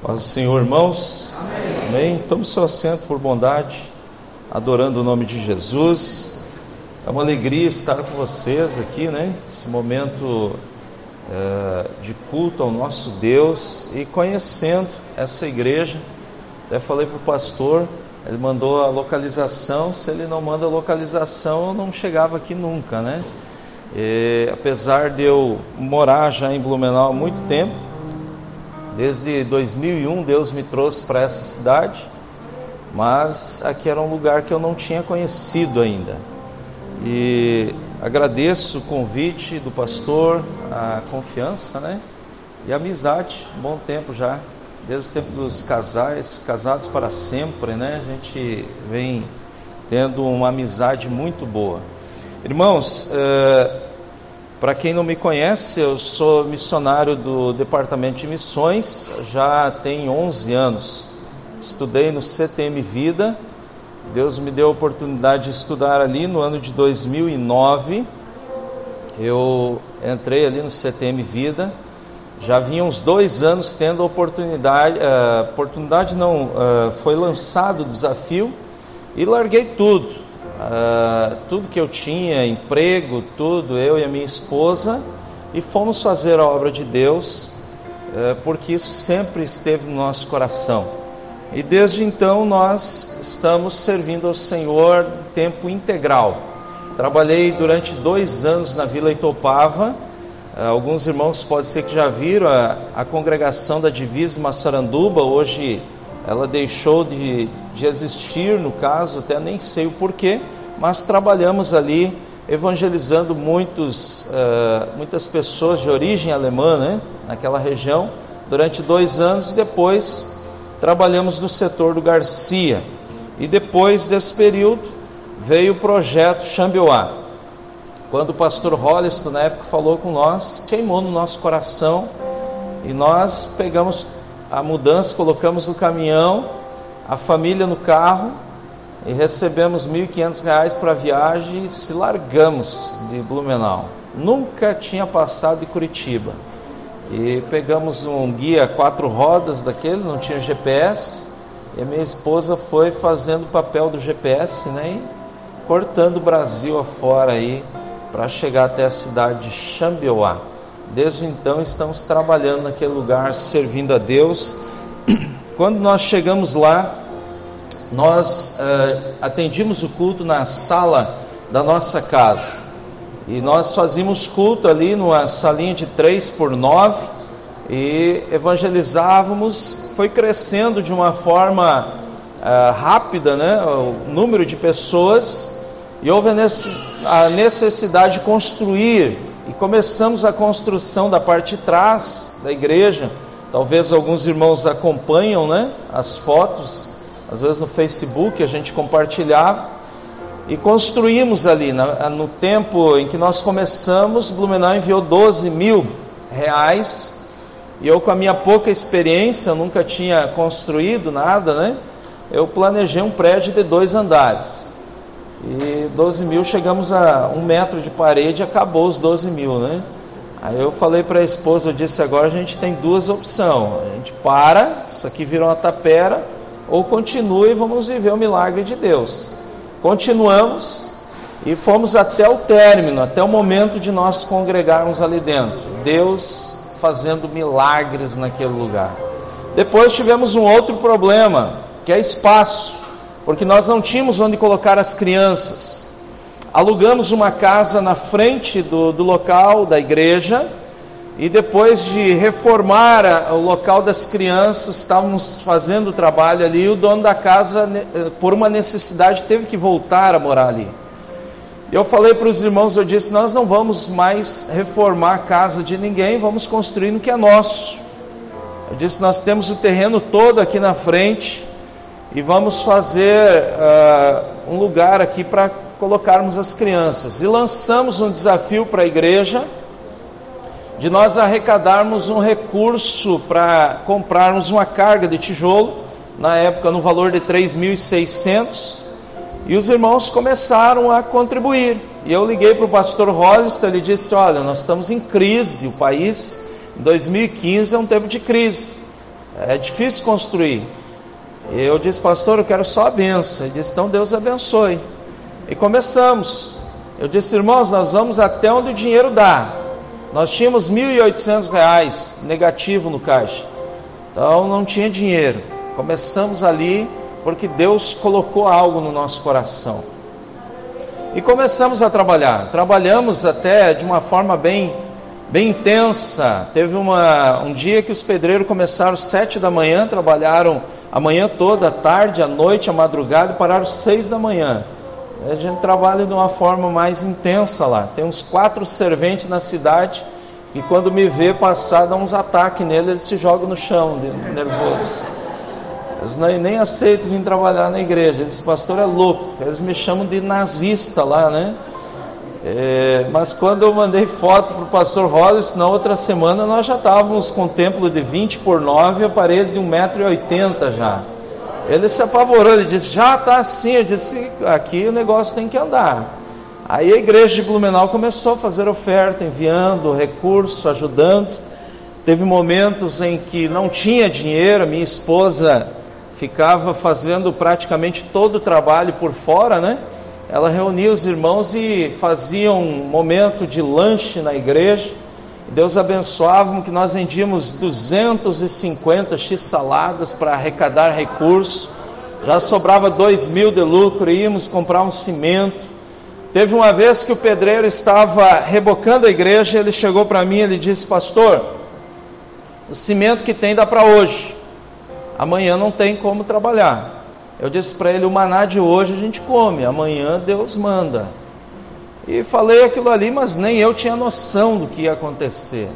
Paz do Senhor, irmãos. Amém. Amém. Tome seu assento por bondade, adorando o nome de Jesus. É uma alegria estar com vocês aqui, né? Esse momento é, de culto ao nosso Deus e conhecendo essa igreja. Até falei para o pastor, ele mandou a localização. Se ele não manda a localização, eu não chegava aqui nunca, né? E, apesar de eu morar já em Blumenau há muito tempo, Desde 2001 Deus me trouxe para essa cidade, mas aqui era um lugar que eu não tinha conhecido ainda. E agradeço o convite do pastor, a confiança, né? E a amizade, um bom tempo já, desde o tempo dos casais, casados para sempre, né? A gente vem tendo uma amizade muito boa. Irmãos, eh, para quem não me conhece, eu sou missionário do Departamento de Missões, já tem 11 anos. Estudei no CTM Vida. Deus me deu a oportunidade de estudar ali no ano de 2009. Eu entrei ali no CTM Vida. Já vinha uns dois anos tendo a oportunidade, uh, oportunidade não, uh, foi lançado o desafio e larguei tudo uh, tudo que eu tinha, emprego, tudo, eu e a minha esposa, e fomos fazer a obra de Deus, uh, porque isso sempre esteve no nosso coração. E desde então nós estamos servindo ao Senhor tempo integral. Trabalhei durante dois anos na Vila Itopava. Uh, alguns irmãos pode ser que já viram a, a congregação da Divisa Massaranduba. Hoje ela deixou de, de existir, no caso, até nem sei o porquê, mas trabalhamos ali evangelizando muitos, uh, muitas pessoas de origem alemã, né, naquela região, durante dois anos. Depois trabalhamos no setor do Garcia. E depois desse período veio o projeto Xambioá. Quando o pastor Holliston, na época, falou com nós, queimou no nosso coração e nós pegamos a mudança, colocamos no caminhão, a família no carro e recebemos R$ 1.500 para a viagem e se largamos de Blumenau. Nunca tinha passado de Curitiba. E pegamos um guia quatro rodas daquele, não tinha GPS, e a minha esposa foi fazendo o papel do GPS, né? Cortando o Brasil afora aí para chegar até a cidade de Xambioá. Desde então estamos trabalhando naquele lugar, servindo a Deus. Quando nós chegamos lá, nós uh, atendimos o culto na sala da nossa casa. E nós fazíamos culto ali numa salinha de 3 por 9 e evangelizávamos. Foi crescendo de uma forma uh, rápida né, o número de pessoas e houve a necessidade de construir e começamos a construção da parte de trás da igreja. Talvez alguns irmãos acompanham né, as fotos, às vezes no Facebook a gente compartilhava. E construímos ali, no tempo em que nós começamos, Blumenau enviou 12 mil reais. E eu, com a minha pouca experiência, nunca tinha construído nada, né? Eu planejei um prédio de dois andares. E 12 mil, chegamos a um metro de parede, acabou os 12 mil, né? Aí eu falei para a esposa, eu disse, agora a gente tem duas opções. A gente para, isso aqui virou uma tapera, ou continua e vamos viver o milagre de Deus. Continuamos e fomos até o término, até o momento de nós congregarmos ali dentro. Deus fazendo milagres naquele lugar. Depois tivemos um outro problema, que é espaço porque nós não tínhamos onde colocar as crianças. Alugamos uma casa na frente do, do local da igreja e depois de reformar o local das crianças, estávamos fazendo o trabalho ali e o dono da casa, eh, por uma necessidade, teve que voltar a morar ali. Eu falei para os irmãos, eu disse, nós não vamos mais reformar a casa de ninguém, vamos construir no que é nosso. Eu disse, nós temos o terreno todo aqui na frente, e vamos fazer uh, um lugar aqui para colocarmos as crianças. E lançamos um desafio para a igreja de nós arrecadarmos um recurso para comprarmos uma carga de tijolo, na época no valor de 3.600, e os irmãos começaram a contribuir. E eu liguei para o pastor Hollister, ele disse: Olha, nós estamos em crise, o país em 2015 é um tempo de crise. é difícil construir. Eu disse, pastor, eu quero só a benção. Ele disse, então Deus abençoe. E começamos. Eu disse, irmãos, nós vamos até onde o dinheiro dá. Nós tínhamos R$ 1.800 negativo no caixa. Então não tinha dinheiro. Começamos ali porque Deus colocou algo no nosso coração. E começamos a trabalhar. Trabalhamos até de uma forma bem, bem intensa. Teve uma, um dia que os pedreiros começaram às sete da manhã, trabalharam a manhã toda, a tarde, a noite, a madrugada, pararam seis da manhã. A gente trabalha de uma forma mais intensa lá. Tem uns quatro serventes na cidade e quando me vê passar, dá uns ataques nele, eles se jogam no chão, nervoso. Eles nem, nem aceitam vir trabalhar na igreja. Esse pastor é louco. Eles me chamam de nazista lá, né? É, mas quando eu mandei foto para o pastor Hollis, na outra semana nós já estávamos com o templo de 20 por 9 e a parede de 1,80m já. Ele se apavorou, ele disse, já está assim, eu disse, aqui o negócio tem que andar. Aí a igreja de Blumenau começou a fazer oferta, enviando recurso, ajudando. Teve momentos em que não tinha dinheiro, minha esposa ficava fazendo praticamente todo o trabalho por fora, né? Ela reunia os irmãos e fazia um momento de lanche na igreja. Deus abençoava que nós vendíamos 250 x saladas para arrecadar recursos. Já sobrava dois mil de lucro, íamos comprar um cimento. Teve uma vez que o pedreiro estava rebocando a igreja, ele chegou para mim, ele disse: "Pastor, o cimento que tem dá para hoje amanhã não tem como trabalhar. Eu disse para ele: o maná de hoje a gente come, amanhã Deus manda. E falei aquilo ali, mas nem eu tinha noção do que ia acontecer.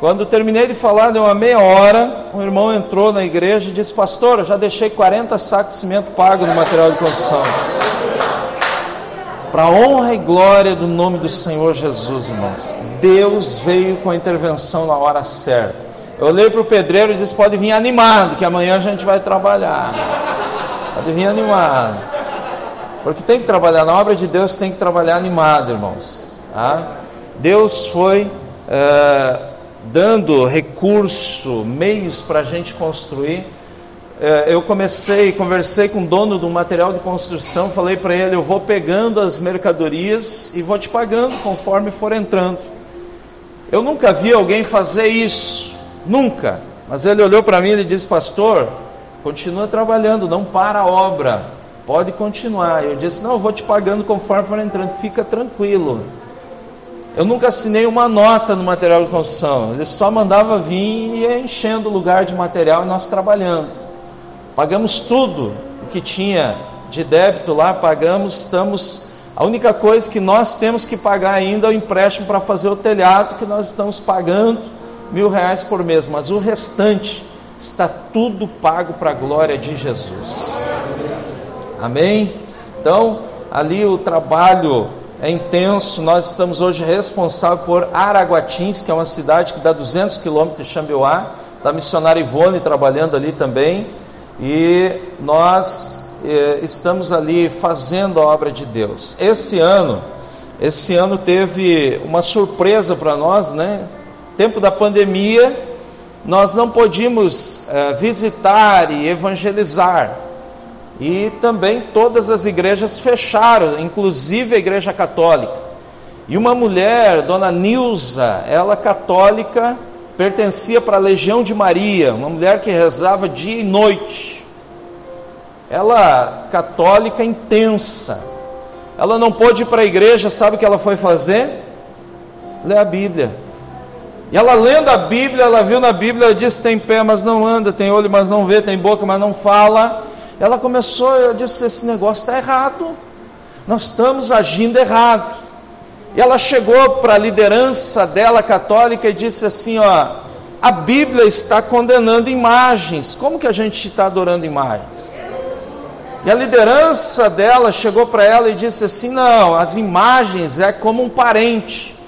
Quando terminei de falar, deu uma meia hora, um irmão entrou na igreja e disse: Pastor, eu já deixei 40 sacos de cimento pago no material de construção. Para honra e glória do nome do Senhor Jesus, irmãos. Deus veio com a intervenção na hora certa. Eu olhei para o pedreiro e disse: Pode vir animado, que amanhã a gente vai trabalhar. Vir animado. Porque tem que trabalhar, na obra de Deus tem que trabalhar animado, irmãos. Tá? Deus foi é, dando recurso, meios para a gente construir. É, eu comecei, conversei com o dono do material de construção, falei para ele: Eu vou pegando as mercadorias e vou te pagando conforme for entrando. Eu nunca vi alguém fazer isso. Nunca. Mas ele olhou para mim e disse: Pastor, continua trabalhando, não para a obra, pode continuar. Eu disse: Não, eu vou te pagando conforme for entrando, fica tranquilo. Eu nunca assinei uma nota no material de construção, ele só mandava vir e ia enchendo o lugar de material e nós trabalhando. Pagamos tudo o que tinha de débito lá, pagamos, estamos. A única coisa que nós temos que pagar ainda é o empréstimo para fazer o telhado, que nós estamos pagando mil reais por mês, mas o restante está tudo pago para a glória de Jesus. Amém? Então, ali o trabalho é intenso. Nós estamos hoje responsáveis por Araguatins, que é uma cidade que dá 200 quilômetros de Xambioá. Está a missionária Ivone trabalhando ali também. E nós eh, estamos ali fazendo a obra de Deus. Esse ano, esse ano teve uma surpresa para nós, né? tempo da pandemia, nós não podíamos uh, visitar e evangelizar. E também todas as igrejas fecharam, inclusive a igreja católica. E uma mulher, dona Nilza, ela católica, pertencia para a Legião de Maria, uma mulher que rezava dia e noite. Ela, católica intensa, ela não pôde ir para a igreja, sabe o que ela foi fazer? Ler a Bíblia. E ela lendo a Bíblia, ela viu na Bíblia, disse: tem pé, mas não anda, tem olho, mas não vê, tem boca, mas não fala. Ela começou, eu disse: esse negócio está errado, nós estamos agindo errado. E ela chegou para a liderança dela católica e disse assim: ó, a Bíblia está condenando imagens, como que a gente está adorando imagens? E a liderança dela chegou para ela e disse assim: não, as imagens é como um parente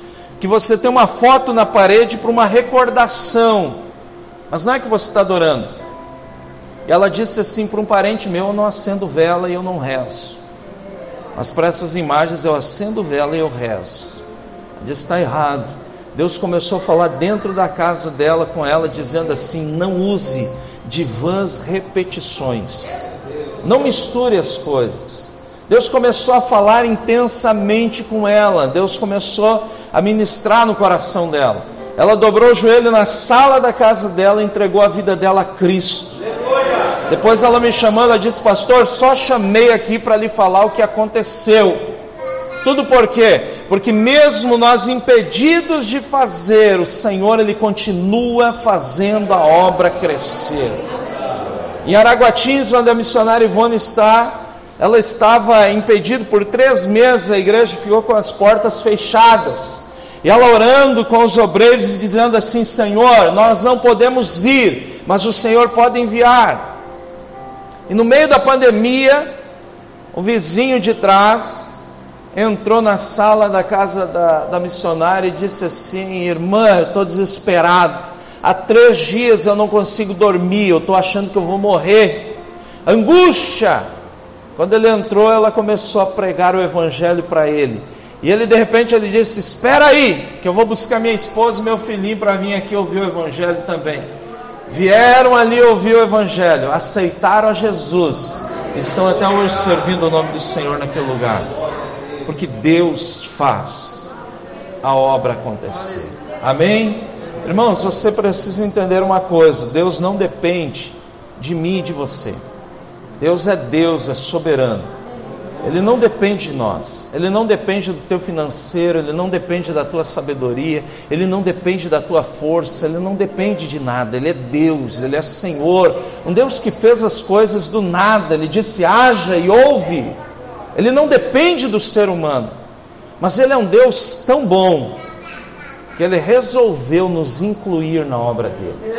que você tem uma foto na parede para uma recordação, mas não é que você está adorando. E ela disse assim para um parente meu: Eu não acendo vela e eu não rezo, mas para essas imagens eu acendo vela e eu rezo. Ela disse: Está errado. Deus começou a falar dentro da casa dela com ela, dizendo assim: não use de vãs repetições, não misture as coisas. Deus começou a falar intensamente com ela, Deus começou a ministrar no coração dela. Ela dobrou o joelho na sala da casa dela e entregou a vida dela a Cristo. Depois ela me chamou, ela disse: Pastor, só chamei aqui para lhe falar o que aconteceu. Tudo por quê? Porque mesmo nós impedidos de fazer, o Senhor ele continua fazendo a obra crescer. Em Araguatins, onde a missionária Ivone está, ela estava impedida por três meses, a igreja ficou com as portas fechadas. E ela orando com os obreiros e dizendo assim: Senhor, nós não podemos ir, mas o Senhor pode enviar. E no meio da pandemia, o vizinho de trás entrou na sala da casa da, da missionária e disse assim: Irmã, eu estou desesperado. Há três dias eu não consigo dormir, eu estou achando que eu vou morrer. Angústia! Quando ele entrou, ela começou a pregar o evangelho para ele. E ele de repente ele disse: Espera aí, que eu vou buscar minha esposa e meu filhinho para vir aqui ouvir o evangelho também. Vieram ali ouvir o evangelho, aceitaram a Jesus, estão até hoje servindo o nome do Senhor naquele lugar porque Deus faz a obra acontecer. Amém? Irmãos, você precisa entender uma coisa: Deus não depende de mim e de você. Deus é Deus, é soberano. Ele não depende de nós, ele não depende do teu financeiro, ele não depende da tua sabedoria, ele não depende da tua força, ele não depende de nada, ele é Deus, ele é Senhor, um Deus que fez as coisas do nada, ele disse: haja e ouve. Ele não depende do ser humano, mas Ele é um Deus tão bom que Ele resolveu nos incluir na obra dele.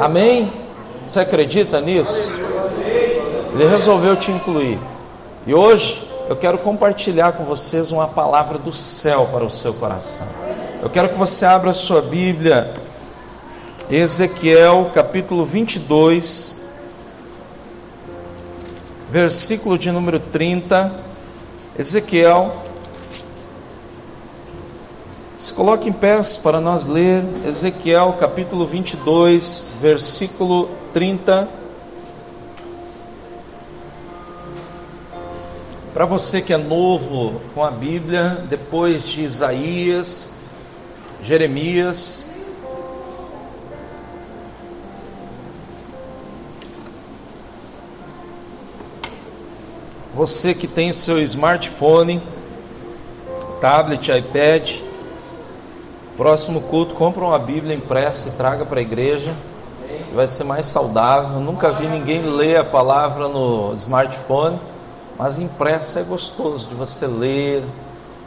Amém? Você acredita nisso? Ele resolveu te incluir. E hoje eu quero compartilhar com vocês uma palavra do céu para o seu coração. Eu quero que você abra a sua Bíblia, Ezequiel capítulo 22 versículo de número 30, Ezequiel. Se coloque em pés para nós ler Ezequiel capítulo 22, versículo 30. Para você que é novo com a Bíblia, depois de Isaías, Jeremias, Você que tem o seu smartphone, tablet, iPad, próximo culto, compra uma Bíblia impressa e traga para a igreja. Vai ser mais saudável. Nunca vi ninguém ler a palavra no smartphone, mas impressa é gostoso de você ler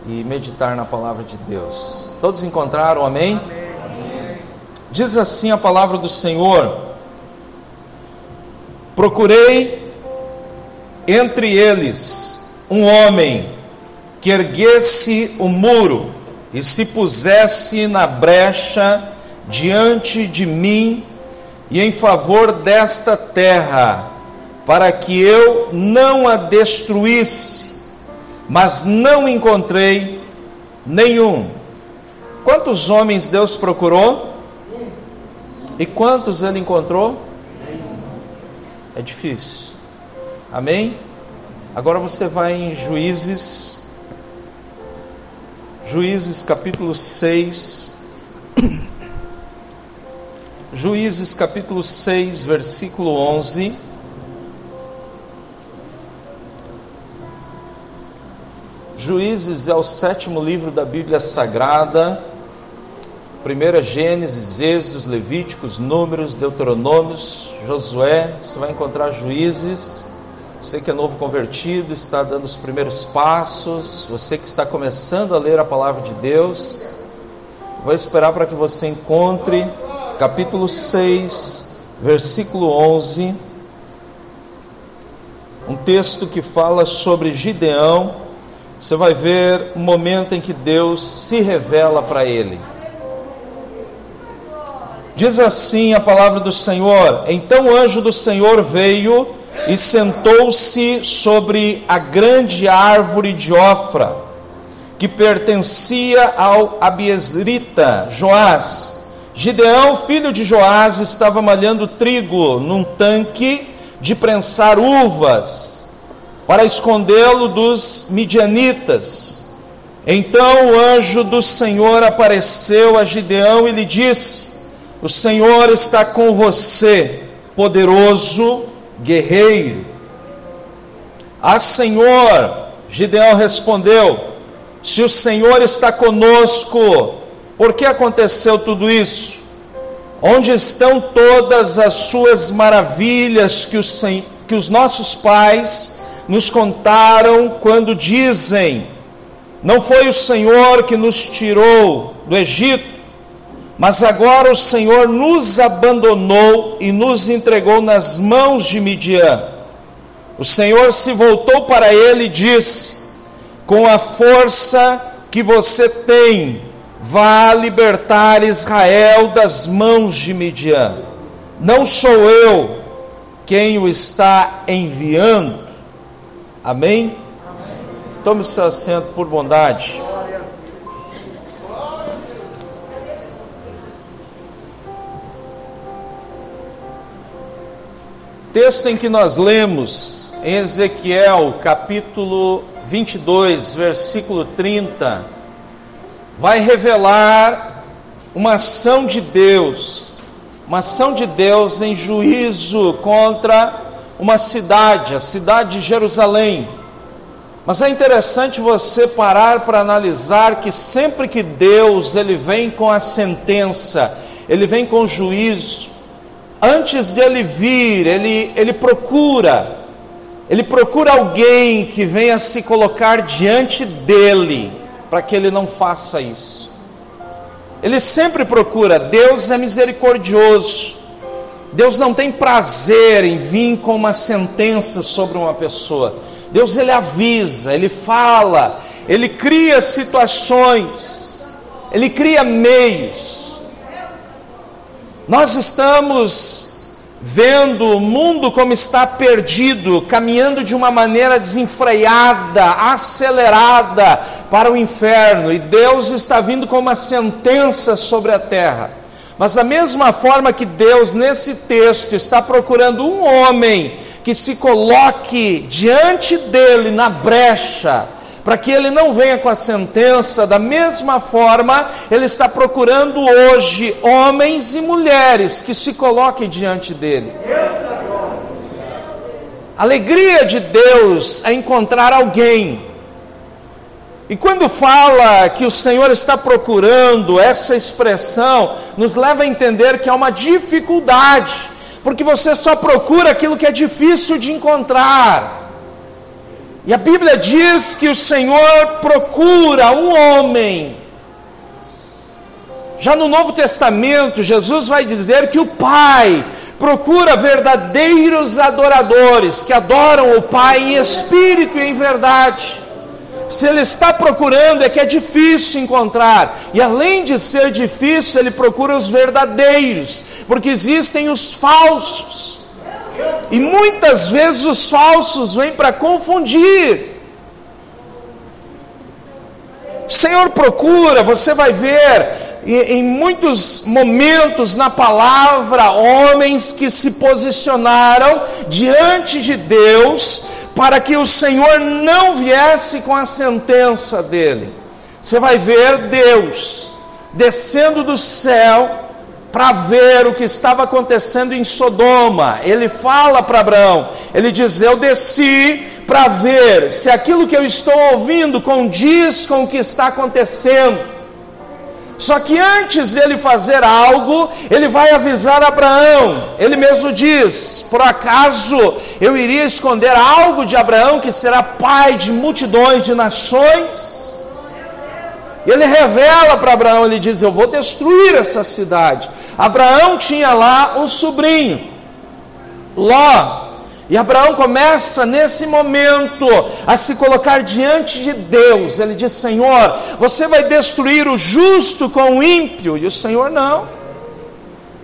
e meditar na palavra de Deus. Todos encontraram, amém? Diz assim a palavra do Senhor: Procurei entre eles um homem que erguesse o muro e se pusesse na brecha diante de mim e em favor desta terra, para que eu não a destruísse, mas não encontrei nenhum. Quantos homens Deus procurou? E quantos ele encontrou? É difícil. Amém? Agora você vai em Juízes, Juízes capítulo 6. Juízes capítulo 6, versículo 11. Juízes é o sétimo livro da Bíblia Sagrada. Primeira Gênesis, Êxodos, Levíticos, Números, Deuteronômios, Josué. Você vai encontrar Juízes. Você que é novo convertido, está dando os primeiros passos, você que está começando a ler a palavra de Deus, vou esperar para que você encontre capítulo 6, versículo 11, um texto que fala sobre Gideão. Você vai ver o momento em que Deus se revela para ele. Diz assim a palavra do Senhor: Então o anjo do Senhor veio e sentou-se sobre a grande árvore de Ofra, que pertencia ao Abiesrita, Joás. Gideão, filho de Joás, estava malhando trigo num tanque de prensar uvas para escondê-lo dos midianitas. Então o anjo do Senhor apareceu a Gideão e lhe disse: O Senhor está com você, poderoso guerreiro. Ah, Senhor, Gideão respondeu: Se o Senhor está conosco, por que aconteceu tudo isso? Onde estão todas as suas maravilhas que os, que os nossos pais nos contaram quando dizem: não foi o Senhor que nos tirou do Egito, mas agora o Senhor nos abandonou e nos entregou nas mãos de Midian. O Senhor se voltou para ele e disse: Com a força que você tem, vá libertar Israel das mãos de Midian. Não sou eu quem o está enviando. Amém? Tome seu assento por bondade. Texto em que nós lemos em Ezequiel, capítulo 22, versículo 30, vai revelar uma ação de Deus, uma ação de Deus em juízo contra uma cidade, a cidade de Jerusalém. Mas é interessante você parar para analisar que sempre que Deus ele vem com a sentença, ele vem com o juízo, antes de ele vir, ele, ele procura, ele procura alguém que venha se colocar diante dele, para que ele não faça isso. Ele sempre procura, Deus é misericordioso, Deus não tem prazer em vir com uma sentença sobre uma pessoa. Deus ele avisa, ele fala, ele cria situações, ele cria meios. Nós estamos vendo o mundo como está perdido, caminhando de uma maneira desenfreada, acelerada para o inferno, e Deus está vindo com uma sentença sobre a terra. Mas da mesma forma que Deus nesse texto está procurando um homem que se coloque diante dele na brecha, para que ele não venha com a sentença, da mesma forma, ele está procurando hoje homens e mulheres que se coloquem diante dele. Alegria de Deus é encontrar alguém. E quando fala que o Senhor está procurando, essa expressão nos leva a entender que há uma dificuldade porque você só procura aquilo que é difícil de encontrar. E a Bíblia diz que o Senhor procura um homem. Já no Novo Testamento, Jesus vai dizer que o Pai procura verdadeiros adoradores que adoram o Pai em espírito e em verdade. Se ele está procurando, é que é difícil encontrar. E além de ser difícil, ele procura os verdadeiros, porque existem os falsos. E muitas vezes os falsos vêm para confundir. O Senhor procura, você vai ver em muitos momentos na palavra homens que se posicionaram diante de Deus para que o Senhor não viesse com a sentença dele. Você vai ver Deus descendo do céu para ver o que estava acontecendo em Sodoma. Ele fala para Abraão, ele diz: Eu desci para ver se aquilo que eu estou ouvindo condiz com o que está acontecendo. Só que antes dele fazer algo, ele vai avisar Abraão. Ele mesmo diz: Por acaso eu iria esconder algo de Abraão que será pai de multidões de nações? Ele revela para Abraão: Ele diz: Eu vou destruir essa cidade. Abraão tinha lá um sobrinho, Ló. E Abraão começa nesse momento a se colocar diante de Deus. Ele diz: Senhor, você vai destruir o justo com o ímpio? E o Senhor não.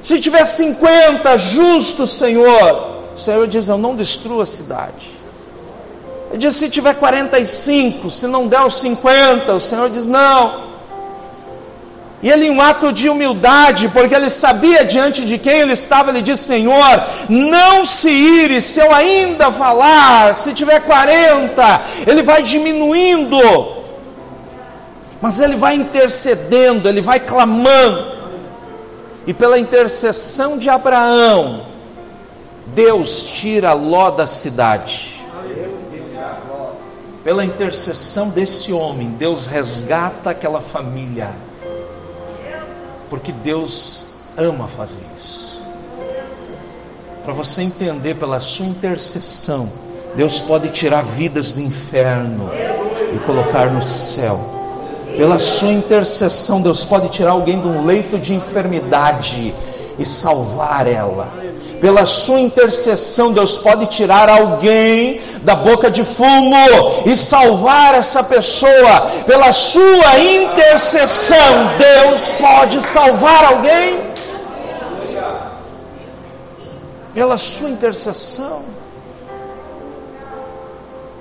Se tiver 50 justos, Senhor, o Senhor diz: Eu não destruo a cidade. Ele diz: se tiver 45, se não der os 50, o Senhor diz: não. E ele, em um ato de humildade, porque ele sabia diante de quem ele estava, ele disse: Senhor, não se ire, se eu ainda falar, se tiver 40, ele vai diminuindo, mas ele vai intercedendo, ele vai clamando, e pela intercessão de Abraão, Deus tira Ló da cidade. Pela intercessão desse homem, Deus resgata aquela família porque Deus ama fazer isso. Para você entender pela sua intercessão, Deus pode tirar vidas do inferno e colocar no céu. Pela sua intercessão, Deus pode tirar alguém de um leito de enfermidade e salvar ela pela sua intercessão, Deus pode tirar alguém da boca de fumo e salvar essa pessoa. Pela sua intercessão, Deus pode salvar alguém. Pela sua intercessão.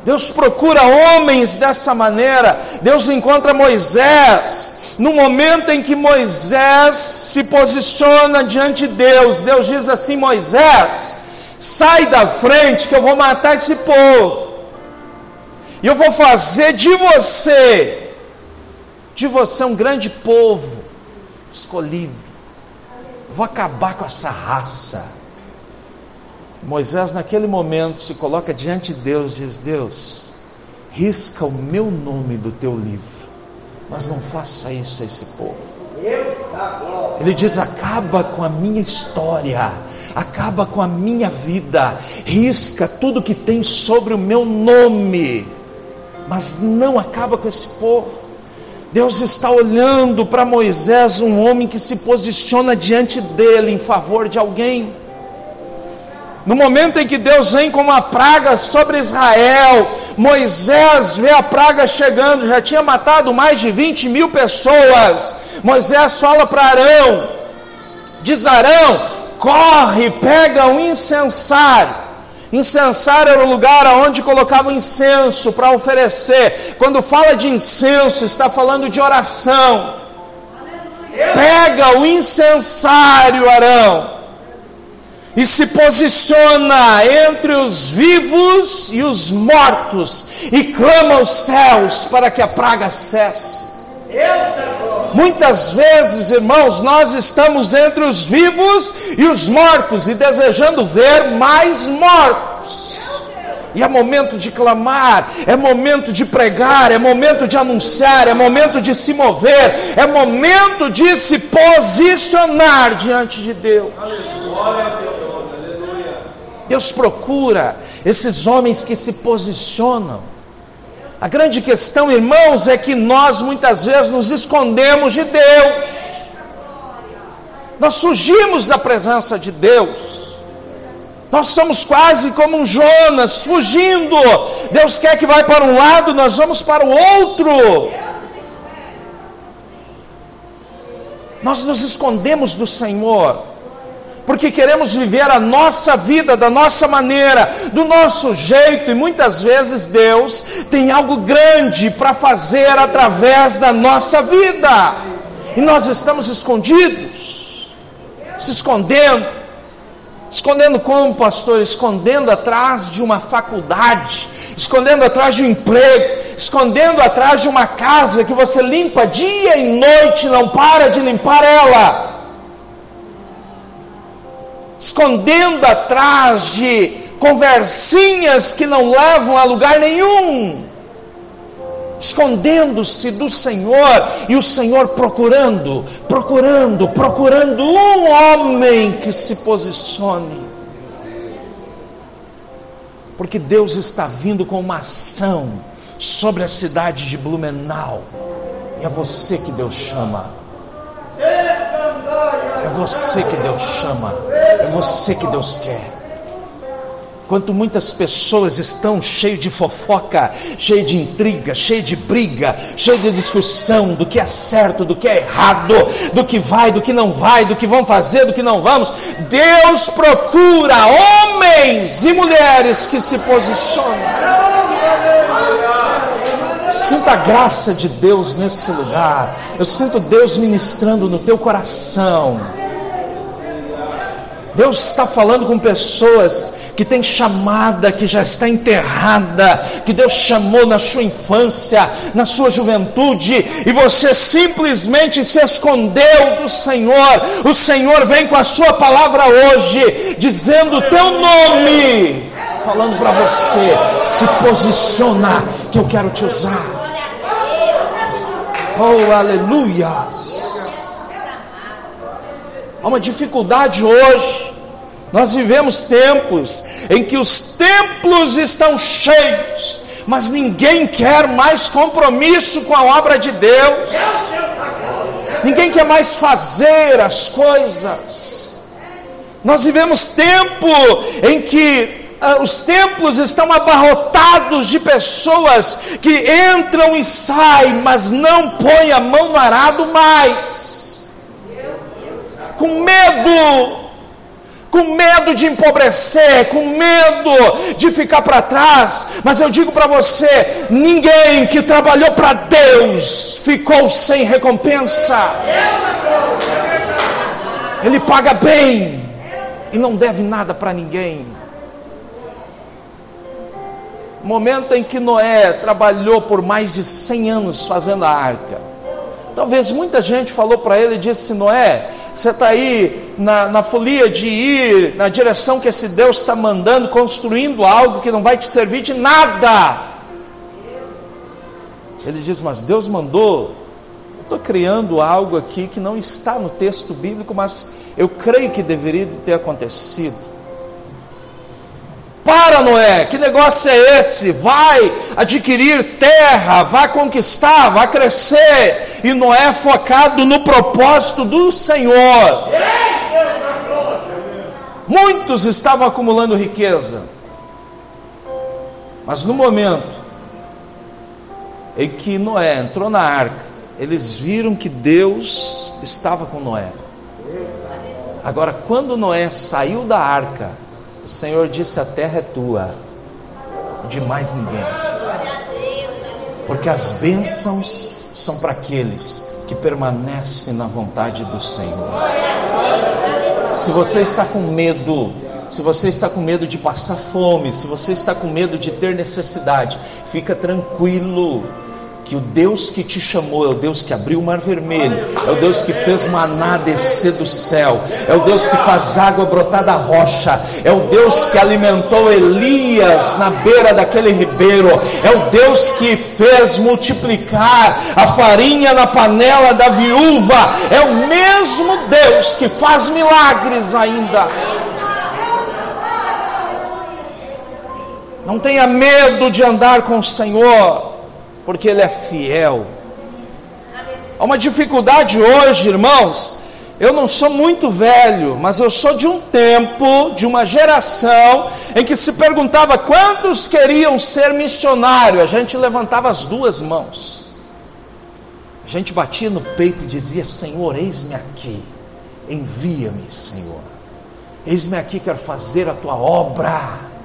Deus procura homens dessa maneira. Deus encontra Moisés no momento em que Moisés se posiciona diante de Deus, Deus diz assim: Moisés, sai da frente que eu vou matar esse povo, e eu vou fazer de você, de você um grande povo escolhido, vou acabar com essa raça. Moisés, naquele momento, se coloca diante de Deus e diz: Deus, risca o meu nome do teu livro mas não faça isso a esse povo. Ele diz: acaba com a minha história, acaba com a minha vida, risca tudo que tem sobre o meu nome, mas não acaba com esse povo. Deus está olhando para Moisés, um homem que se posiciona diante dele em favor de alguém. No momento em que Deus vem com uma praga sobre Israel, Moisés vê a praga chegando, já tinha matado mais de 20 mil pessoas. Moisés fala para Arão: diz Arão, corre, pega um incensário. Incensário era o lugar onde colocava incenso para oferecer. Quando fala de incenso, está falando de oração. Pega o incensário, Arão e se posiciona entre os vivos e os mortos e clama aos céus para que a praga cesse. Muitas vezes, irmãos, nós estamos entre os vivos e os mortos e desejando ver mais mortos. E é momento de clamar, é momento de pregar, é momento de anunciar, é momento de se mover, é momento de se posicionar diante de Deus. Aleluia. Deus procura esses homens que se posicionam. A grande questão, irmãos, é que nós muitas vezes nos escondemos de Deus. Nós fugimos da presença de Deus. Nós somos quase como um Jonas, fugindo. Deus quer que vai para um lado, nós vamos para o outro. Nós nos escondemos do Senhor porque queremos viver a nossa vida da nossa maneira, do nosso jeito, e muitas vezes Deus tem algo grande para fazer através da nossa vida, e nós estamos escondidos, se escondendo. Escondendo como, pastor? Escondendo atrás de uma faculdade, escondendo atrás de um emprego, escondendo atrás de uma casa que você limpa dia e noite, não para de limpar ela escondendo atrás de conversinhas que não levam a lugar nenhum, escondendo-se do Senhor e o Senhor procurando, procurando, procurando um homem que se posicione. Porque Deus está vindo com uma ação sobre a cidade de Blumenau. E é você que Deus chama. Você que Deus chama, é você que Deus quer. Quanto muitas pessoas estão cheias de fofoca, cheias de intriga, cheias de briga, cheias de discussão do que é certo, do que é errado, do que vai, do que não vai, do que vão fazer, do que não vamos. Deus procura homens e mulheres que se posicionam. Sinta a graça de Deus nesse lugar. Eu sinto Deus ministrando no teu coração. Deus está falando com pessoas que têm chamada, que já está enterrada, que Deus chamou na sua infância, na sua juventude, e você simplesmente se escondeu do Senhor. O Senhor vem com a sua palavra hoje, dizendo o teu nome, falando para você: se posiciona, que eu quero te usar. Oh, aleluias! Há uma dificuldade hoje. Nós vivemos tempos em que os templos estão cheios, mas ninguém quer mais compromisso com a obra de Deus. Ninguém quer mais fazer as coisas. Nós vivemos tempo em que ah, os templos estão abarrotados de pessoas que entram e saem, mas não põem a mão no arado mais com medo, com medo de empobrecer, com medo de ficar para trás. Mas eu digo para você: ninguém que trabalhou para Deus ficou sem recompensa. Ele paga bem e não deve nada para ninguém. Momento em que Noé trabalhou por mais de 100 anos fazendo a arca. Talvez muita gente falou para ele e disse: Noé, você está aí na, na folia de ir na direção que esse Deus está mandando, construindo algo que não vai te servir de nada. Ele diz: Mas Deus mandou. Estou criando algo aqui que não está no texto bíblico, mas eu creio que deveria ter acontecido. Para, Noé, que negócio é esse? Vai adquirir terra, vai conquistar, vai crescer. E Noé focado no propósito do Senhor. Muitos estavam acumulando riqueza, mas no momento em que Noé entrou na arca, eles viram que Deus estava com Noé. Agora, quando Noé saiu da arca, o Senhor disse: A terra é tua, de mais ninguém. Porque as bênçãos são para aqueles que permanecem na vontade do Senhor. Se você está com medo, se você está com medo de passar fome, se você está com medo de ter necessidade, fica tranquilo que o Deus que te chamou é o Deus que abriu o mar vermelho, é o Deus que fez maná descer do céu, é o Deus que faz água brotar da rocha, é o Deus que alimentou Elias na beira daquele ribeiro, é o Deus que fez multiplicar a farinha na panela da viúva, é o mesmo Deus que faz milagres ainda. Não tenha medo de andar com o Senhor porque Ele é fiel. Há uma dificuldade hoje, irmãos. Eu não sou muito velho, mas eu sou de um tempo, de uma geração, em que se perguntava quantos queriam ser missionário. A gente levantava as duas mãos. A gente batia no peito e dizia: Senhor, eis-me aqui, envia-me, Senhor. Eis-me aqui, quero fazer a tua obra.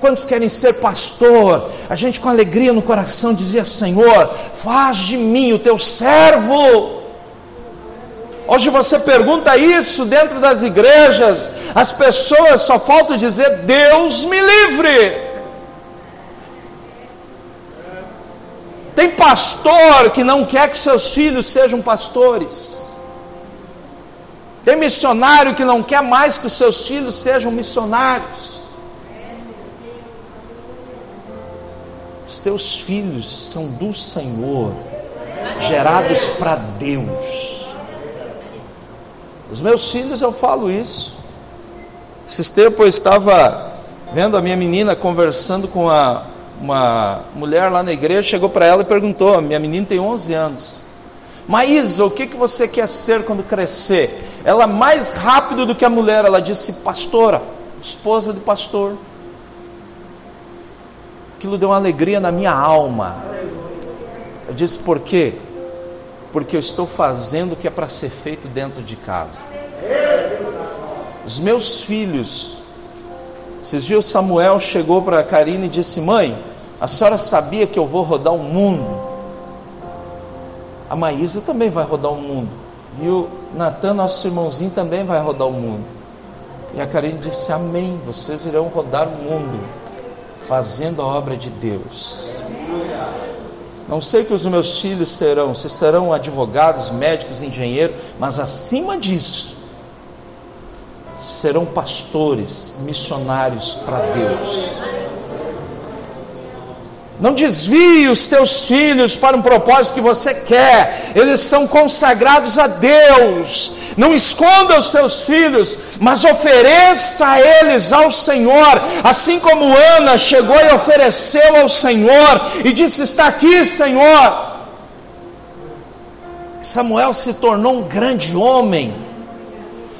Quantos querem ser pastor? A gente com alegria no coração dizia: Senhor, faz de mim o teu servo. Hoje você pergunta isso dentro das igrejas, as pessoas só faltam dizer: Deus me livre. Tem pastor que não quer que seus filhos sejam pastores. Tem missionário que não quer mais que seus filhos sejam missionários. Os teus filhos são do Senhor, gerados para Deus. Os meus filhos, eu falo isso. Esses tempos eu estava vendo a minha menina conversando com a, uma mulher lá na igreja, chegou para ela e perguntou: minha menina tem 11 anos. Maísa, o que, que você quer ser quando crescer? Ela, mais rápido do que a mulher, ela disse: pastora, esposa de pastor aquilo deu uma alegria na minha alma. Eu disse: por quê? Porque eu estou fazendo o que é para ser feito dentro de casa. Os meus filhos, esses dias Samuel chegou para a Karine e disse: Mãe, A senhora sabia que eu vou rodar o mundo? A Maísa também vai rodar o mundo. E o Natan, nosso irmãozinho, também vai rodar o mundo. E a Karine disse: Amém. Vocês irão rodar o mundo, fazendo a obra de Deus. Não sei que os meus filhos serão, se serão advogados, médicos, engenheiros, mas acima disso, serão pastores, missionários para Deus. Não desvie os teus filhos para um propósito que você quer, eles são consagrados a Deus. Não esconda os seus filhos, mas ofereça eles ao Senhor, assim como Ana chegou e ofereceu ao Senhor e disse: Está aqui, Senhor. Samuel se tornou um grande homem,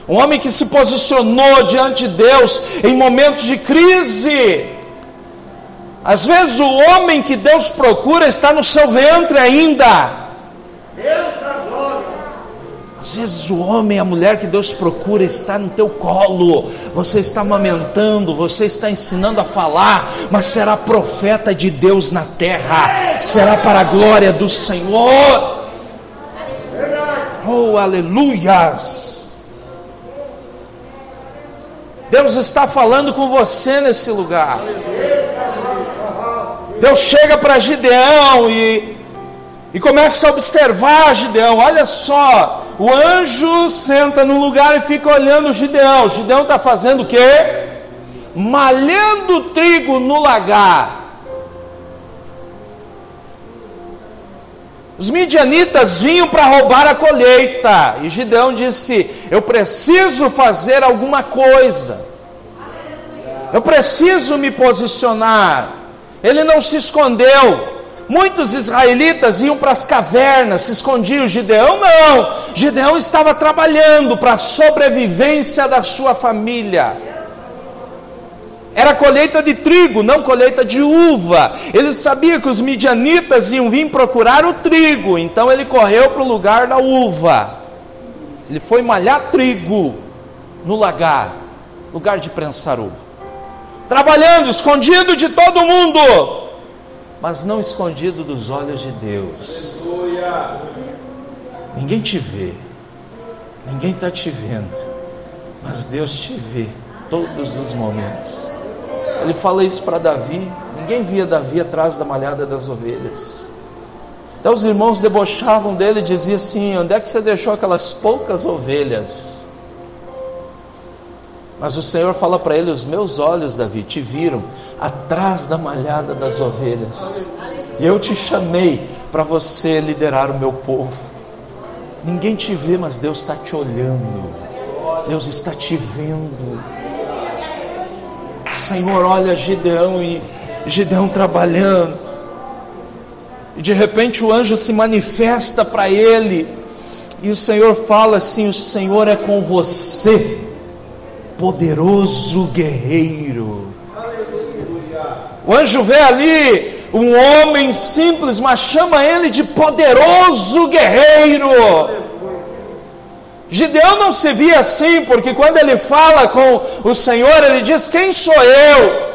um homem que se posicionou diante de Deus em momentos de crise às vezes o homem que Deus procura está no seu ventre ainda. Às vezes o homem, a mulher que Deus procura está no teu colo. Você está amamentando, você está ensinando a falar, mas será profeta de Deus na terra. Será para a glória do Senhor. Oh, aleluias! Deus está falando com você nesse lugar. Deus chega para Gideão e, e começa a observar Gideão. Olha só, o anjo senta num lugar e fica olhando Gideão. Gideão está fazendo o quê? Malhando trigo no lagar. Os midianitas vinham para roubar a colheita. E Gideão disse: Eu preciso fazer alguma coisa. Eu preciso me posicionar. Ele não se escondeu. Muitos israelitas iam para as cavernas, se escondiam. Gideão não. Gideão estava trabalhando para a sobrevivência da sua família. Era colheita de trigo, não colheita de uva. Ele sabia que os midianitas iam vir procurar o trigo, então ele correu para o lugar da uva. Ele foi malhar trigo no lagar, lugar de prensar uva trabalhando escondido de todo mundo, mas não escondido dos olhos de Deus. Ninguém te vê, ninguém está te vendo, mas Deus te vê todos os momentos. Ele fala isso para Davi, ninguém via Davi atrás da malhada das ovelhas. Então os irmãos debochavam dele e diziam assim: onde é que você deixou aquelas poucas ovelhas? Mas o Senhor fala para ele: Os meus olhos, Davi, te viram atrás da malhada das ovelhas. E eu te chamei para você liderar o meu povo. Ninguém te vê, mas Deus está te olhando. Deus está te vendo. Senhor, olha Gideão e Gideão trabalhando. E de repente o anjo se manifesta para ele. E o Senhor fala assim: O Senhor é com você poderoso guerreiro. O anjo vê ali um homem simples, mas chama ele de poderoso guerreiro. Gideão não se via assim, porque quando ele fala com o Senhor, ele diz: Quem sou eu?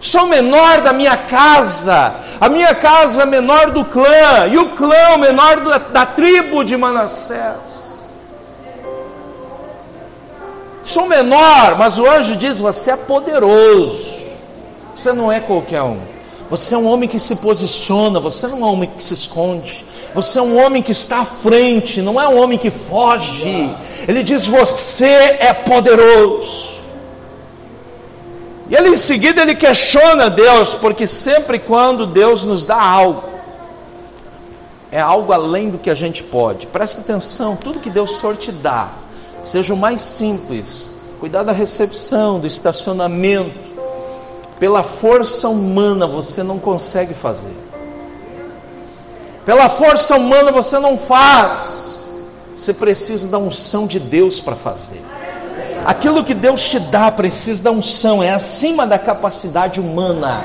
Sou menor da minha casa, a minha casa é menor do clã, e o clã menor da, da tribo de Manassés. Sou menor, mas o anjo diz: Você é poderoso. Você não é qualquer um. Você é um homem que se posiciona, você não é um homem que se esconde. Você é um homem que está à frente, não é um homem que foge. Ele diz: Você é poderoso. E ele em seguida ele questiona Deus, porque sempre quando Deus nos dá algo, é algo além do que a gente pode. Presta atenção, tudo que Deus Senhor te dá, seja o mais simples, cuidar da recepção, do estacionamento. Pela força humana você não consegue fazer. Pela força humana você não faz. Você precisa da unção de Deus para fazer. Aquilo que Deus te dá precisa da unção, é acima da capacidade humana.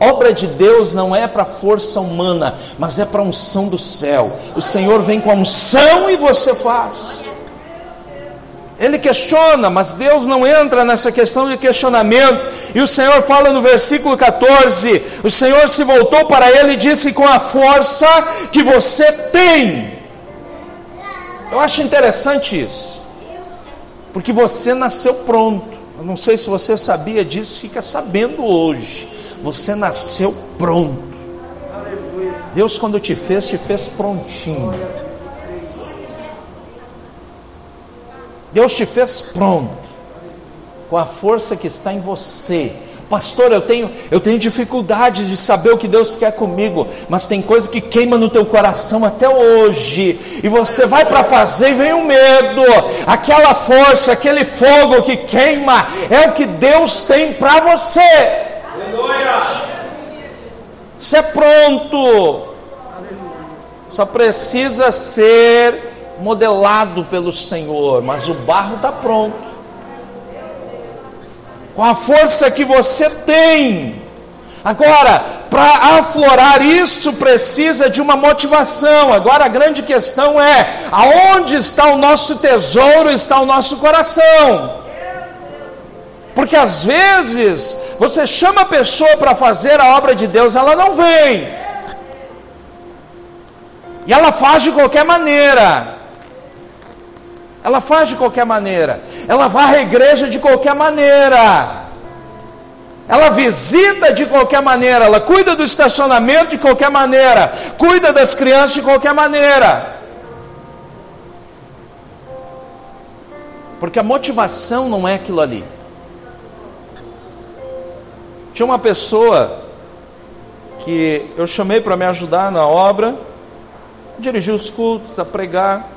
Obra de Deus não é para força humana, mas é para unção do céu. O Senhor vem com a unção e você faz. Ele questiona, mas Deus não entra nessa questão de questionamento. E o Senhor fala no versículo 14: O Senhor se voltou para ele e disse: Com a força que você tem. Eu acho interessante isso, porque você nasceu pronto. Eu não sei se você sabia disso, fica sabendo hoje. Você nasceu pronto. Deus, quando te fez, te fez prontinho. Deus te fez pronto, com a força que está em você. Pastor, eu tenho, eu tenho dificuldade de saber o que Deus quer comigo, mas tem coisa que queima no teu coração até hoje, e você vai para fazer e vem o medo, aquela força, aquele fogo que queima, é o que Deus tem para você. Aleluia! Você é pronto, só precisa ser modelado pelo Senhor, mas o barro está pronto. Com a força que você tem. Agora, para aflorar isso precisa de uma motivação. Agora a grande questão é: aonde está o nosso tesouro, está o nosso coração? Porque às vezes você chama a pessoa para fazer a obra de Deus, ela não vem. E ela faz de qualquer maneira. Ela faz de qualquer maneira. Ela varre a igreja de qualquer maneira. Ela visita de qualquer maneira. Ela cuida do estacionamento de qualquer maneira. Cuida das crianças de qualquer maneira. Porque a motivação não é aquilo ali. Tinha uma pessoa que eu chamei para me ajudar na obra, dirigir os cultos, a pregar.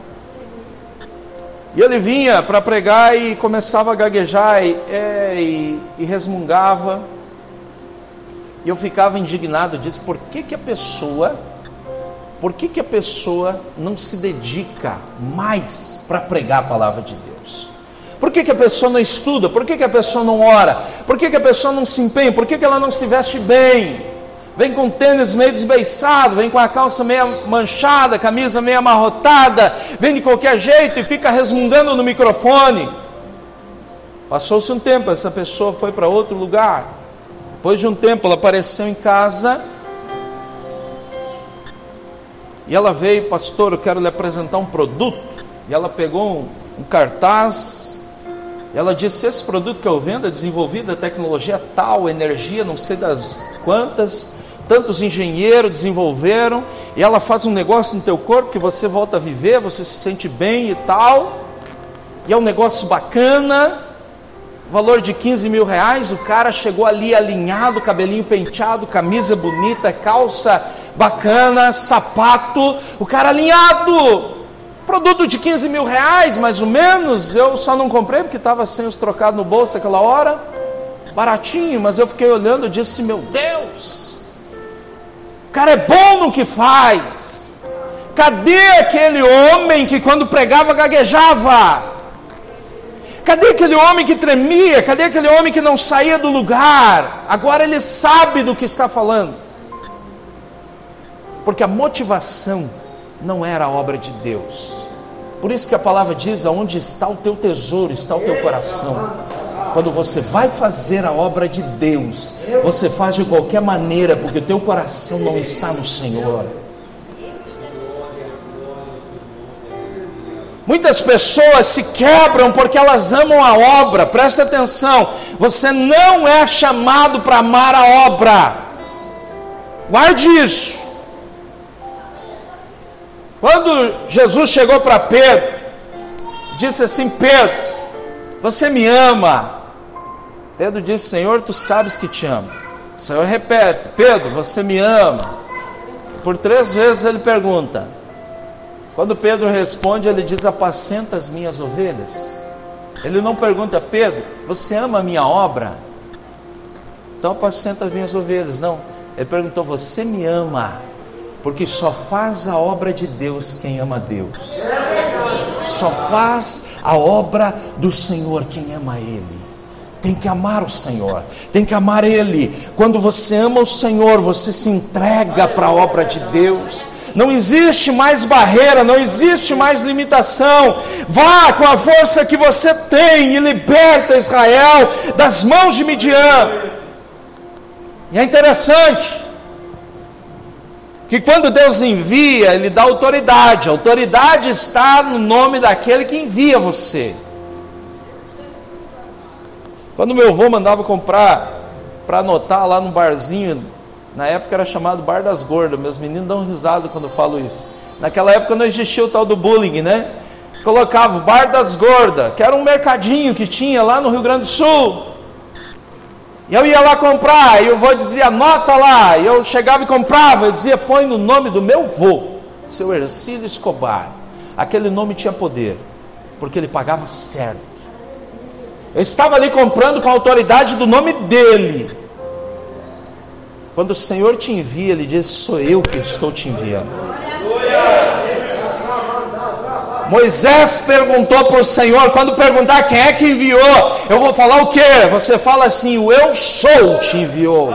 E ele vinha para pregar e começava a gaguejar e, é, e, e, resmungava. E eu ficava indignado, disse, por que, que a pessoa, por que, que a pessoa não se dedica mais para pregar a palavra de Deus? Por que, que a pessoa não estuda? Por que, que a pessoa não ora? Por que, que a pessoa não se empenha? Por que, que ela não se veste bem? Vem com tênis meio desbeiçado, vem com a calça meio manchada, camisa meio amarrotada, vem de qualquer jeito e fica resmungando no microfone. Passou-se um tempo, essa pessoa foi para outro lugar. Depois de um tempo, ela apareceu em casa e ela veio, pastor, eu quero lhe apresentar um produto. E ela pegou um, um cartaz e ela disse: Esse produto que eu vendo é desenvolvido, a tecnologia tal, energia, não sei das quantas, tantos engenheiros desenvolveram, e ela faz um negócio no teu corpo que você volta a viver, você se sente bem e tal, e é um negócio bacana, valor de 15 mil reais, o cara chegou ali alinhado, cabelinho penteado, camisa bonita, calça bacana, sapato, o cara alinhado, produto de 15 mil reais, mais ou menos, eu só não comprei porque estava sem os trocados no bolso aquela hora, baratinho, mas eu fiquei olhando e disse, meu Deus, cara é bom no que faz. Cadê aquele homem que quando pregava gaguejava? Cadê aquele homem que tremia? Cadê aquele homem que não saía do lugar? Agora ele sabe do que está falando. Porque a motivação não era a obra de Deus. Por isso que a palavra diz: aonde está o teu tesouro, está o teu coração. Quando você vai fazer a obra de Deus, você faz de qualquer maneira, porque o teu coração não está no Senhor. Muitas pessoas se quebram porque elas amam a obra. Presta atenção, você não é chamado para amar a obra. Guarde isso. Quando Jesus chegou para Pedro, disse assim: Pedro, você me ama? Pedro disse: Senhor, tu sabes que te amo. O Senhor repete: Pedro, você me ama. Por três vezes ele pergunta. Quando Pedro responde, ele diz: Apacenta as minhas ovelhas. Ele não pergunta: Pedro, você ama a minha obra? Então apacenta as minhas ovelhas. Não. Ele perguntou: Você me ama? Porque só faz a obra de Deus quem ama Deus. Só faz a obra do Senhor quem ama Ele. Tem que amar o Senhor, tem que amar Ele. Quando você ama o Senhor, você se entrega para a obra de Deus. não existe mais barreira, não existe mais limitação. Vá com a força que você tem e liberta Israel das mãos de Midian. E é interessante que quando Deus envia, Ele dá autoridade. A autoridade está no nome daquele que envia você. Quando meu avô mandava comprar para anotar lá no barzinho, na época era chamado Bar das Gordas, meus meninos dão risada quando eu falo isso. Naquela época não existia o tal do bullying, né? Colocava Bar das Gordas, que era um mercadinho que tinha lá no Rio Grande do Sul. E eu ia lá comprar, e o vô dizia, anota lá. E eu chegava e comprava, eu dizia, põe no nome do meu vô, seu Ercílio Escobar. Aquele nome tinha poder, porque ele pagava certo. Eu estava ali comprando com a autoridade do nome dele. Quando o Senhor te envia, ele diz: Sou eu que estou te enviando. Moisés perguntou para o Senhor: quando perguntar quem é que enviou, eu vou falar o que? Você fala assim: O eu sou te enviou.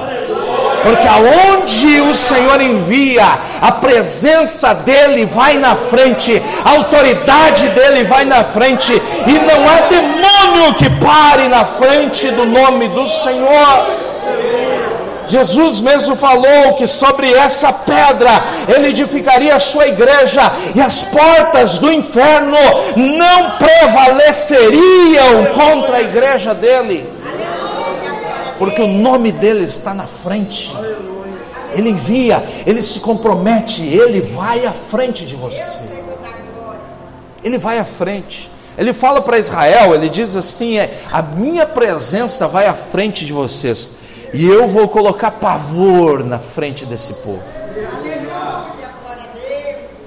Porque aonde o Senhor envia, a presença dele vai na frente, a autoridade dele vai na frente, e não há demônio que pare na frente do nome do Senhor. Jesus mesmo falou que sobre essa pedra ele edificaria a sua igreja e as portas do inferno não prevaleceriam contra a igreja dele porque o nome dele está na frente. Ele envia, ele se compromete, ele vai à frente de você. Ele vai à frente. Ele fala para Israel, ele diz assim: é, a minha presença vai à frente de vocês, e eu vou colocar pavor na frente desse povo.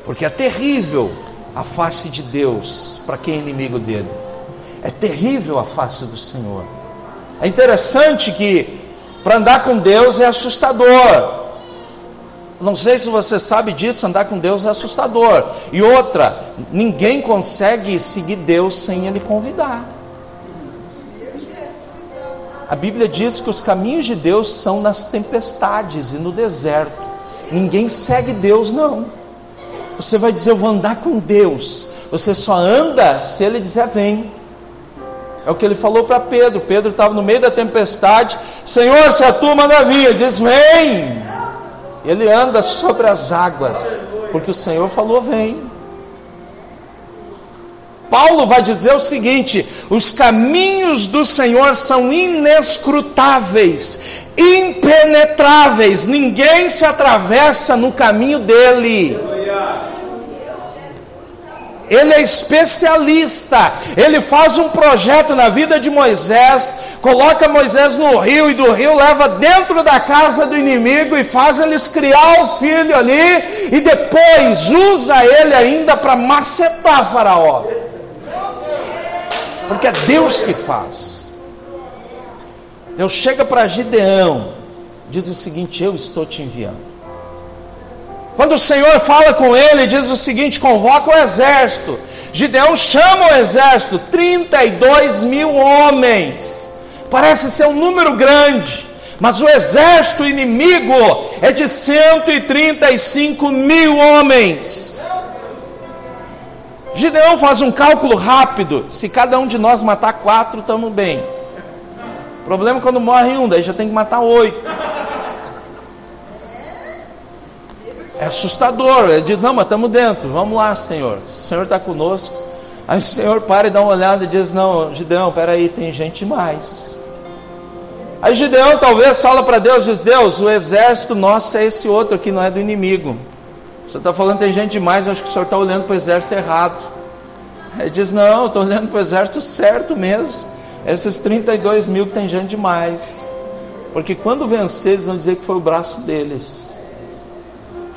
Porque é terrível a face de Deus para quem é inimigo dele. É terrível a face do Senhor. É interessante que para andar com Deus é assustador. Não sei se você sabe disso, andar com Deus é assustador. E outra, ninguém consegue seguir Deus sem Ele convidar. A Bíblia diz que os caminhos de Deus são nas tempestades e no deserto. Ninguém segue Deus, não. Você vai dizer, eu vou andar com Deus. Você só anda se Ele dizer, vem. É o que ele falou para Pedro. Pedro estava no meio da tempestade. Senhor, se a tua manda vir, diz: Vem. Ele anda sobre as águas, porque o Senhor falou: Vem. Paulo vai dizer o seguinte: os caminhos do Senhor são inescrutáveis, impenetráveis, ninguém se atravessa no caminho dele. Ele é especialista. Ele faz um projeto na vida de Moisés, coloca Moisés no rio e do rio leva dentro da casa do inimigo e faz eles criar o filho ali e depois usa ele ainda para macetar Faraó. Porque é Deus que faz. Deus chega para Gideão, diz o seguinte: Eu estou te enviando. Quando o Senhor fala com ele, diz o seguinte: convoca o exército. Gideão chama o exército, 32 mil homens. Parece ser um número grande, mas o exército inimigo é de 135 mil homens. Gideão faz um cálculo rápido: se cada um de nós matar quatro, estamos bem. O problema é quando morre um, daí já tem que matar oito. É assustador. Ele diz: Não, mas estamos dentro. Vamos lá, Senhor. O Senhor está conosco. Aí o Senhor para e dá uma olhada e diz: Não, Gideão, peraí, tem gente mais. Aí Gideão talvez fala para Deus: Diz Deus, o exército nosso é esse outro aqui, não é do inimigo. O Senhor está falando tem gente demais, eu acho que o Senhor está olhando para o exército errado. Ele diz: Não, estou olhando para o exército certo mesmo. Esses 32 mil que tem gente demais. Porque quando vencer, eles vão dizer que foi o braço deles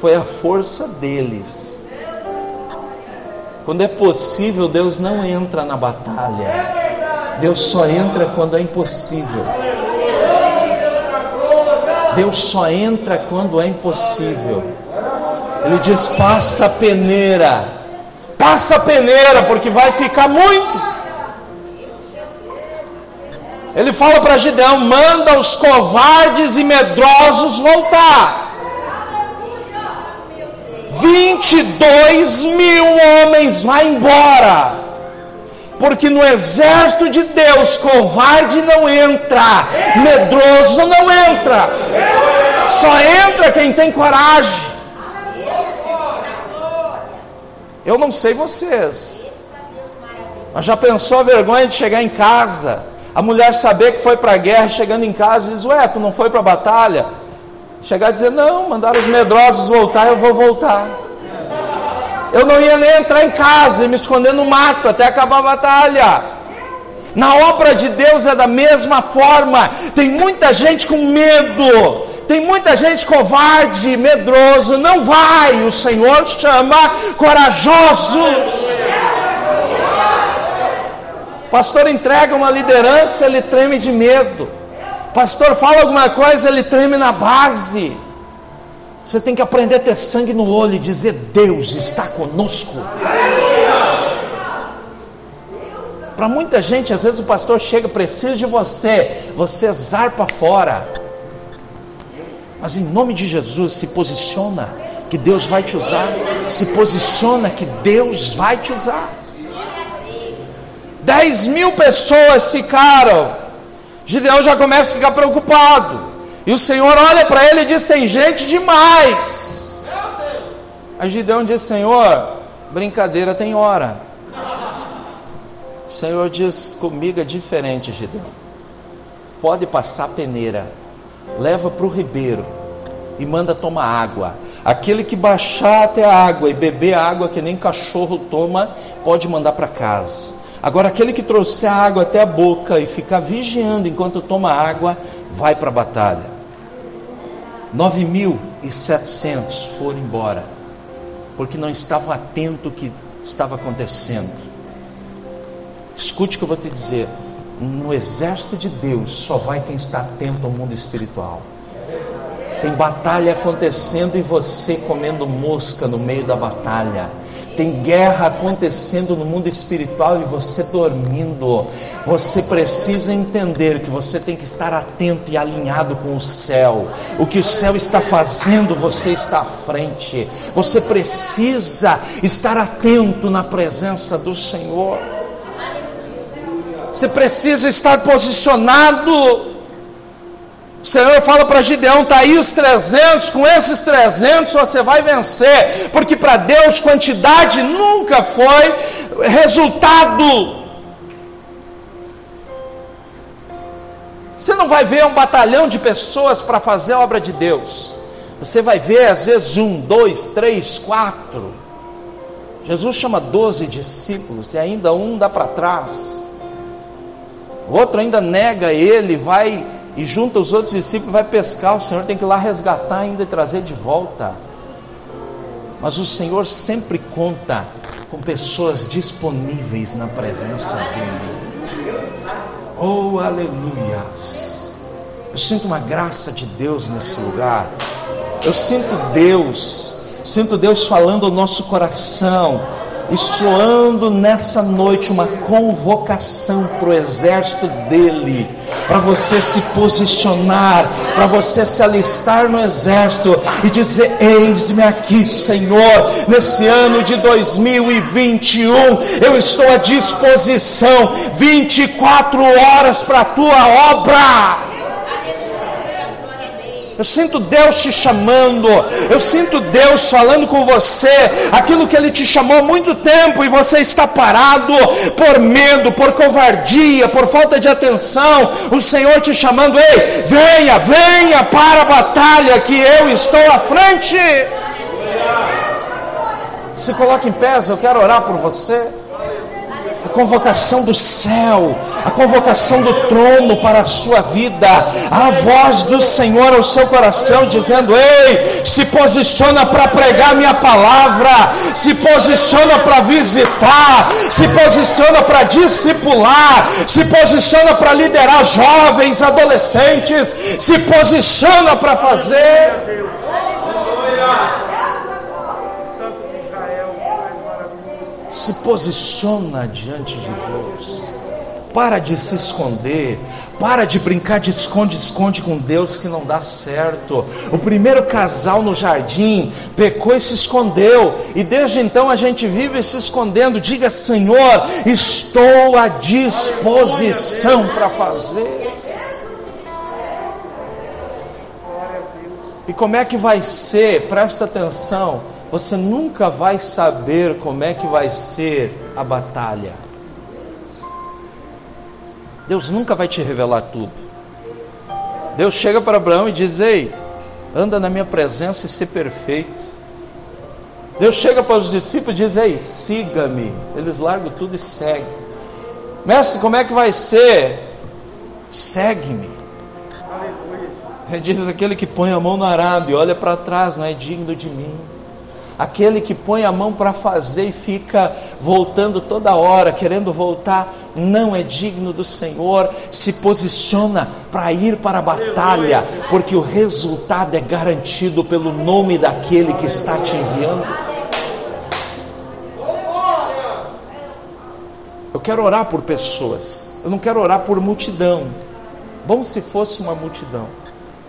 foi a força deles. Quando é possível, Deus não entra na batalha. Deus só entra quando é impossível. Deus só entra quando é impossível. Ele diz: passa a peneira, passa a peneira, porque vai ficar muito. Ele fala para Gideão: manda os covardes e medrosos voltar. 22 mil homens vai embora. Porque no exército de Deus, covarde não entra, medroso não entra. Só entra quem tem coragem. Eu não sei vocês. Mas já pensou a vergonha de chegar em casa? A mulher saber que foi para a guerra, chegando em casa, diz: Ué, tu não foi para a batalha? Chegar e dizer: Não, mandaram os medrosos voltar, eu vou voltar. Eu não ia nem entrar em casa e me esconder no mato até acabar a batalha. Na obra de Deus é da mesma forma. Tem muita gente com medo, tem muita gente covarde, medroso. Não vai, o Senhor chama corajosos. Pastor entrega uma liderança, ele treme de medo. Pastor fala alguma coisa, ele treme na base. Você tem que aprender a ter sangue no olho e dizer: Deus está conosco. Para muita gente, às vezes o pastor chega, precisa de você, você zarpa fora. Mas em nome de Jesus, se posiciona que Deus vai te usar. Se posiciona que Deus vai te usar. Dez mil pessoas ficaram. Gideão já começa a ficar preocupado. E o Senhor olha para ele e diz: Tem gente demais. Aí Gideão diz: Senhor, brincadeira tem hora. O Senhor diz: Comigo é diferente, Gideão. Pode passar a peneira, leva para o ribeiro e manda tomar água. Aquele que baixar até a água e beber água que nem cachorro toma, pode mandar para casa. Agora, aquele que trouxer a água até a boca e ficar vigiando enquanto toma água, vai para a batalha. 9.700 foram embora, porque não estavam atentos ao que estava acontecendo. Escute o que eu vou te dizer: no exército de Deus só vai quem está atento ao mundo espiritual. Tem batalha acontecendo e você comendo mosca no meio da batalha tem guerra acontecendo no mundo espiritual e você dormindo. Você precisa entender que você tem que estar atento e alinhado com o céu. O que o céu está fazendo, você está à frente. Você precisa estar atento na presença do Senhor. Você precisa estar posicionado. Senhor fala para Gideão: está aí os 300, com esses 300 você vai vencer, porque para Deus quantidade nunca foi resultado. Você não vai ver um batalhão de pessoas para fazer a obra de Deus. Você vai ver às vezes um, dois, três, quatro. Jesus chama doze discípulos e ainda um dá para trás. O outro ainda nega ele, vai e junta os outros discípulos vai pescar, o Senhor tem que ir lá resgatar ainda e trazer de volta. Mas o Senhor sempre conta com pessoas disponíveis na presença dEle. Oh, aleluia! Eu sinto uma graça de Deus nesse lugar. Eu sinto Deus, sinto Deus falando ao nosso coração e soando nessa noite uma convocação para o exército dele, para você se posicionar, para você se alistar no exército e dizer: Eis-me aqui, Senhor, nesse ano de 2021, eu estou à disposição 24 horas para a tua obra. Eu sinto Deus te chamando, eu sinto Deus falando com você, aquilo que Ele te chamou há muito tempo e você está parado por medo, por covardia, por falta de atenção. O Senhor te chamando, ei, venha, venha para a batalha que eu estou à frente. Se coloque em pé, eu quero orar por você a convocação do céu, a convocação do trono para a sua vida, a voz do Senhor ao seu coração, dizendo: Ei, se posiciona para pregar minha palavra, se posiciona para visitar, se posiciona para discipular, se posiciona para liderar jovens, adolescentes, se posiciona para fazer. Se posiciona diante de Deus. para de se esconder, para de brincar de esconde-esconde com Deus que não dá certo. O primeiro casal no jardim pecou e se escondeu, e desde então a gente vive se escondendo. Diga, Senhor, estou à disposição para fazer. E como é que vai ser? Presta atenção. Você nunca vai saber como é que vai ser a batalha. Deus nunca vai te revelar tudo. Deus chega para Abraão e diz: Ei, anda na minha presença e ser perfeito. Deus chega para os discípulos e diz: Ei, siga-me. Eles largam tudo e seguem. Mestre, como é que vai ser? Segue-me. Diz aquele que põe a mão no arado e olha para trás, não é digno de mim. Aquele que põe a mão para fazer e fica voltando toda hora, querendo voltar, não é digno do Senhor. Se posiciona para ir para a batalha, porque o resultado é garantido pelo nome daquele que está te enviando. Eu quero orar por pessoas, eu não quero orar por multidão. Bom se fosse uma multidão,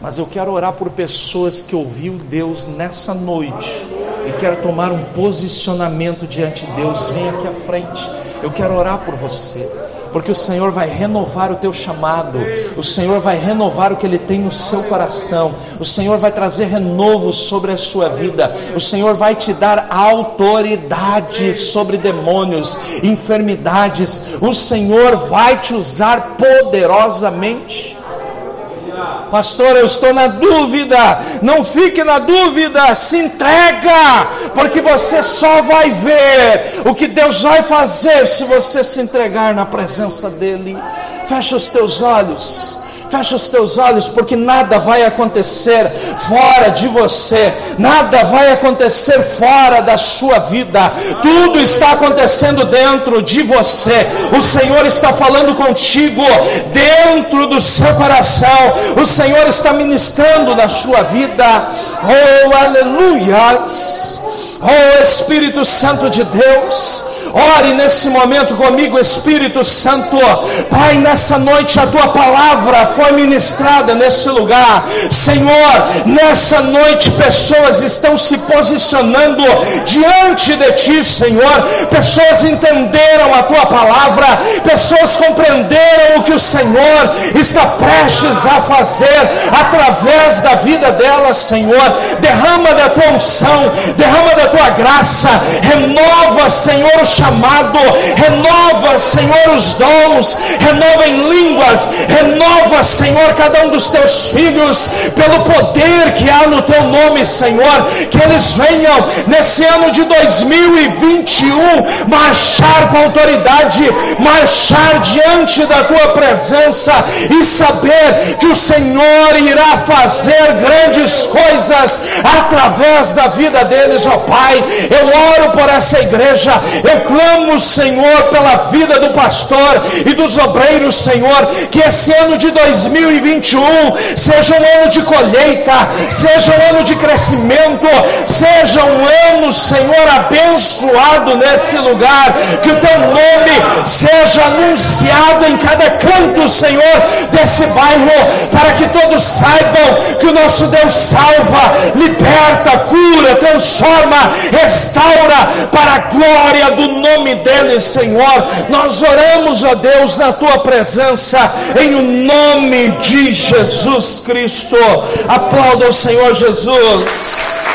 mas eu quero orar por pessoas que ouviu Deus nessa noite e quer tomar um posicionamento diante de Deus. Vem aqui à frente. Eu quero orar por você porque o Senhor vai renovar o teu chamado, o Senhor vai renovar o que Ele tem no seu coração, o Senhor vai trazer renovo sobre a sua vida, o Senhor vai te dar autoridade sobre demônios, enfermidades, o Senhor vai te usar poderosamente. Pastor, eu estou na dúvida. Não fique na dúvida, se entrega, porque você só vai ver o que Deus vai fazer se você se entregar na presença dEle. Fecha os teus olhos. Fecha os teus olhos, porque nada vai acontecer fora de você, nada vai acontecer fora da sua vida, tudo está acontecendo dentro de você. O Senhor está falando contigo dentro do seu coração, o Senhor está ministrando na sua vida. Oh, aleluias! Oh Espírito Santo de Deus, ore nesse momento comigo, Espírito Santo. Pai, nessa noite a tua palavra foi ministrada nesse lugar. Senhor, nessa noite pessoas estão se posicionando diante de ti, Senhor. Pessoas entenderam a tua palavra, pessoas compreenderam o que o Senhor está prestes a fazer através da vida delas, Senhor. Derrama da tua unção, derrama da tua graça, renova, Senhor, o chamado, renova, Senhor, os dons, renova em línguas, renova, Senhor, cada um dos teus filhos, pelo poder que há no teu nome, Senhor, que eles venham nesse ano de 2021 marchar com autoridade, marchar diante da tua presença e saber que o Senhor irá fazer grandes coisas através da vida deles, ó Pai. Eu oro por essa igreja. Eu clamo, Senhor, pela vida do pastor e dos obreiros, Senhor. Que esse ano de 2021 seja um ano de colheita, seja um ano de crescimento, seja um ano, Senhor, abençoado nesse lugar. Que o teu nome seja anunciado em cada canto, Senhor, desse bairro, para que todos saibam que o nosso Deus salva, liberta, cura, transforma, restaura para a glória do nome dele, Senhor. Nós oramos, ó Deus, na tua presença, em o nome de Jesus Cristo. Aplauda o Senhor Jesus.